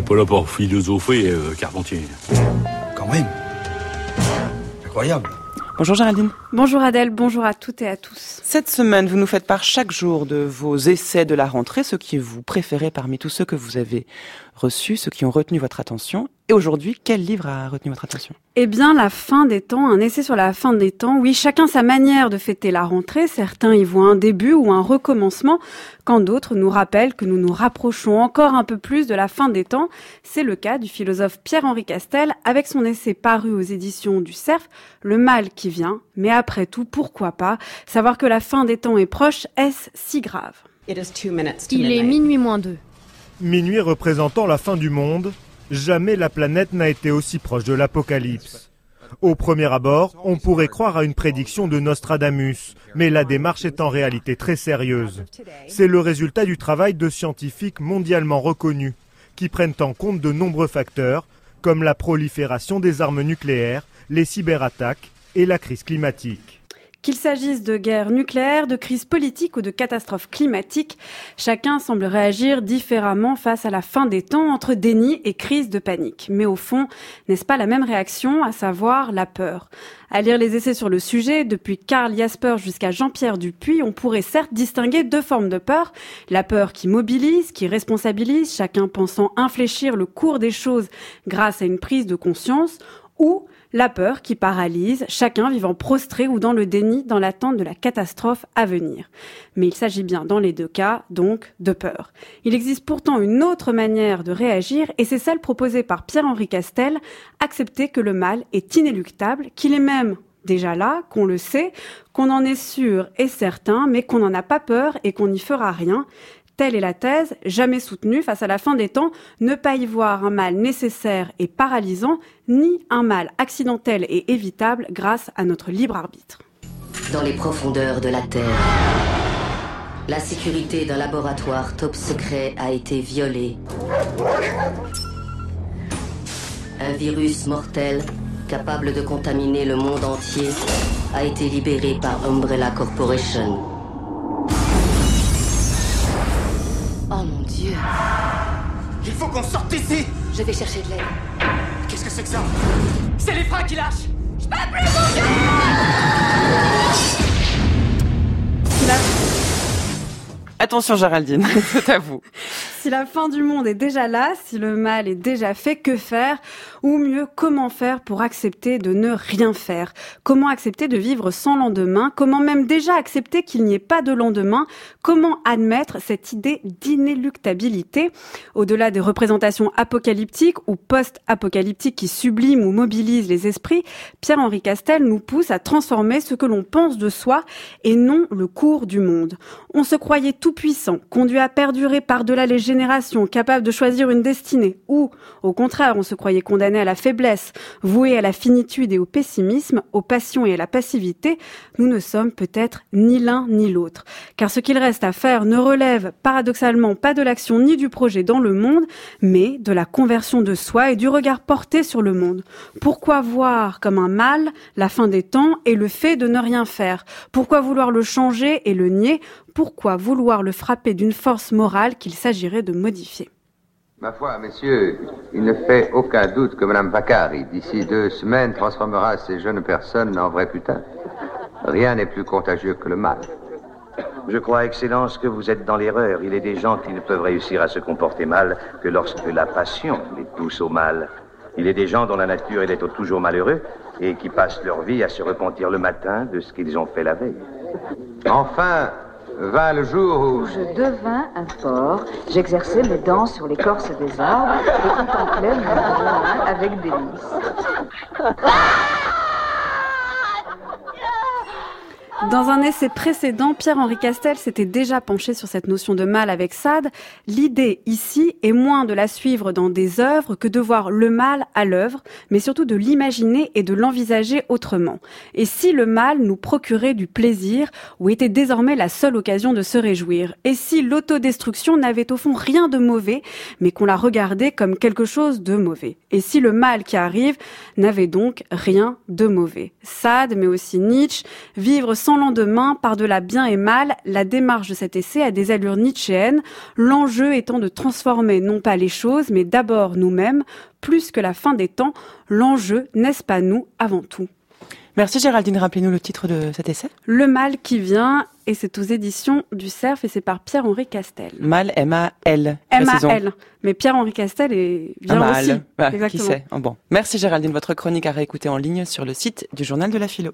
n'est pas là pour philosopher, euh, Carpentier. Quand même. Incroyable. Bonjour Géraldine. Bonjour Adèle, bonjour à toutes et à tous. Cette semaine, vous nous faites part chaque jour de vos essais de la rentrée, ceux qui vous préférez parmi tous ceux que vous avez reçus, ceux qui ont retenu votre attention. Et aujourd'hui, quel livre a retenu votre attention? Eh bien, La fin des temps, un essai sur la fin des temps. Oui, chacun sa manière de fêter la rentrée. Certains y voient un début ou un recommencement, quand d'autres nous rappellent que nous nous rapprochons encore un peu plus de la fin des temps. C'est le cas du philosophe Pierre-Henri Castel avec son essai paru aux éditions du Cerf, Le mal qui vient. Mais après tout, pourquoi pas Savoir que la fin des temps est proche, est-ce si grave? Il est minuit moins deux. Minuit représentant la fin du monde, Jamais la planète n'a été aussi proche de l'apocalypse. Au premier abord, on pourrait croire à une prédiction de Nostradamus, mais la démarche est en réalité très sérieuse. C'est le résultat du travail de scientifiques mondialement reconnus, qui prennent en compte de nombreux facteurs, comme la prolifération des armes nucléaires, les cyberattaques et la crise climatique. Qu'il s'agisse de guerre nucléaire, de crise politique ou de catastrophe climatique, chacun semble réagir différemment face à la fin des temps entre déni et crise de panique. Mais au fond, n'est-ce pas la même réaction, à savoir la peur? À lire les essais sur le sujet, depuis Karl Jasper jusqu'à Jean-Pierre Dupuis, on pourrait certes distinguer deux formes de peur. La peur qui mobilise, qui responsabilise, chacun pensant infléchir le cours des choses grâce à une prise de conscience, ou la peur qui paralyse, chacun vivant prostré ou dans le déni dans l'attente de la catastrophe à venir. Mais il s'agit bien dans les deux cas, donc, de peur. Il existe pourtant une autre manière de réagir et c'est celle proposée par Pierre-Henri Castel, accepter que le mal est inéluctable, qu'il est même déjà là, qu'on le sait, qu'on en est sûr et certain, mais qu'on n'en a pas peur et qu'on n'y fera rien. Telle est la thèse, jamais soutenue face à la fin des temps, ne pas y voir un mal nécessaire et paralysant, ni un mal accidentel et évitable grâce à notre libre arbitre. Dans les profondeurs de la Terre, la sécurité d'un laboratoire top secret a été violée. Un virus mortel, capable de contaminer le monde entier, a été libéré par Umbrella Corporation. Dieu. Il faut qu'on sorte d'ici Je vais chercher de l'aide. Qu'est-ce que c'est que ça? C'est les freins qui lâchent Je peux plus bouger Attention Géraldine, c'est à vous. Si la fin du monde est déjà là, si le mal est déjà fait, que faire Ou mieux, comment faire pour accepter de ne rien faire? Comment accepter de vivre sans lendemain? Comment même déjà accepter qu'il n'y ait pas de lendemain? Comment admettre cette idée d'inéluctabilité? Au-delà des représentations apocalyptiques ou post-apocalyptiques qui subliment ou mobilisent les esprits, Pierre-Henri Castel nous pousse à transformer ce que l'on pense de soi et non le cours du monde. On se croyait tout puissant, conduit à perdurer par-delà les capable de choisir une destinée, ou, au contraire, on se croyait condamné à la faiblesse, voué à la finitude et au pessimisme, aux passions et à la passivité, nous ne sommes peut-être ni l'un ni l'autre. Car ce qu'il reste à faire ne relève paradoxalement pas de l'action ni du projet dans le monde, mais de la conversion de soi et du regard porté sur le monde. Pourquoi voir comme un mal la fin des temps et le fait de ne rien faire? Pourquoi vouloir le changer et le nier? Pourquoi vouloir le frapper d'une force morale qu'il s'agirait de modifier Ma foi, messieurs, il ne fait aucun doute que Mme Vacari, d'ici deux semaines, transformera ces jeunes personnes en vrais putains. Rien n'est plus contagieux que le mal. Je crois, Excellence, que vous êtes dans l'erreur. Il est des gens qui ne peuvent réussir à se comporter mal que lorsque la passion les pousse au mal. Il est des gens dont la nature est d'être toujours malheureux et qui passent leur vie à se repentir le matin de ce qu'ils ont fait la veille. Enfin, vint le jour où... Je devins un porc, j'exerçais mes dents sur l'écorce des arbres et contemplais mon avec délice. Dans un essai précédent, Pierre-Henri Castel s'était déjà penché sur cette notion de mal avec Sade. L'idée ici est moins de la suivre dans des œuvres que de voir le mal à l'œuvre, mais surtout de l'imaginer et de l'envisager autrement. Et si le mal nous procurait du plaisir, ou était désormais la seule occasion de se réjouir? Et si l'autodestruction n'avait au fond rien de mauvais, mais qu'on la regardait comme quelque chose de mauvais? Et si le mal qui arrive n'avait donc rien de mauvais? Sade, mais aussi Nietzsche, vivre sans sans lendemain, par-delà bien et mal, la démarche de cet essai a des allures nietzschéennes, l'enjeu étant de transformer non pas les choses, mais d'abord nous-mêmes, plus que la fin des temps, l'enjeu, n'est-ce pas nous, avant tout? Merci Géraldine, rappelez-nous le titre de cet essai. Le mal qui vient, et c'est aux éditions du Cerf, et c'est par Pierre-Henri Castel. Mal, M-A-L. M-A-L. Mais Pierre-Henri Castel est bien aussi. Qui sait? Oh, bon. Merci Géraldine, votre chronique à réécouter en ligne sur le site du Journal de la Philo.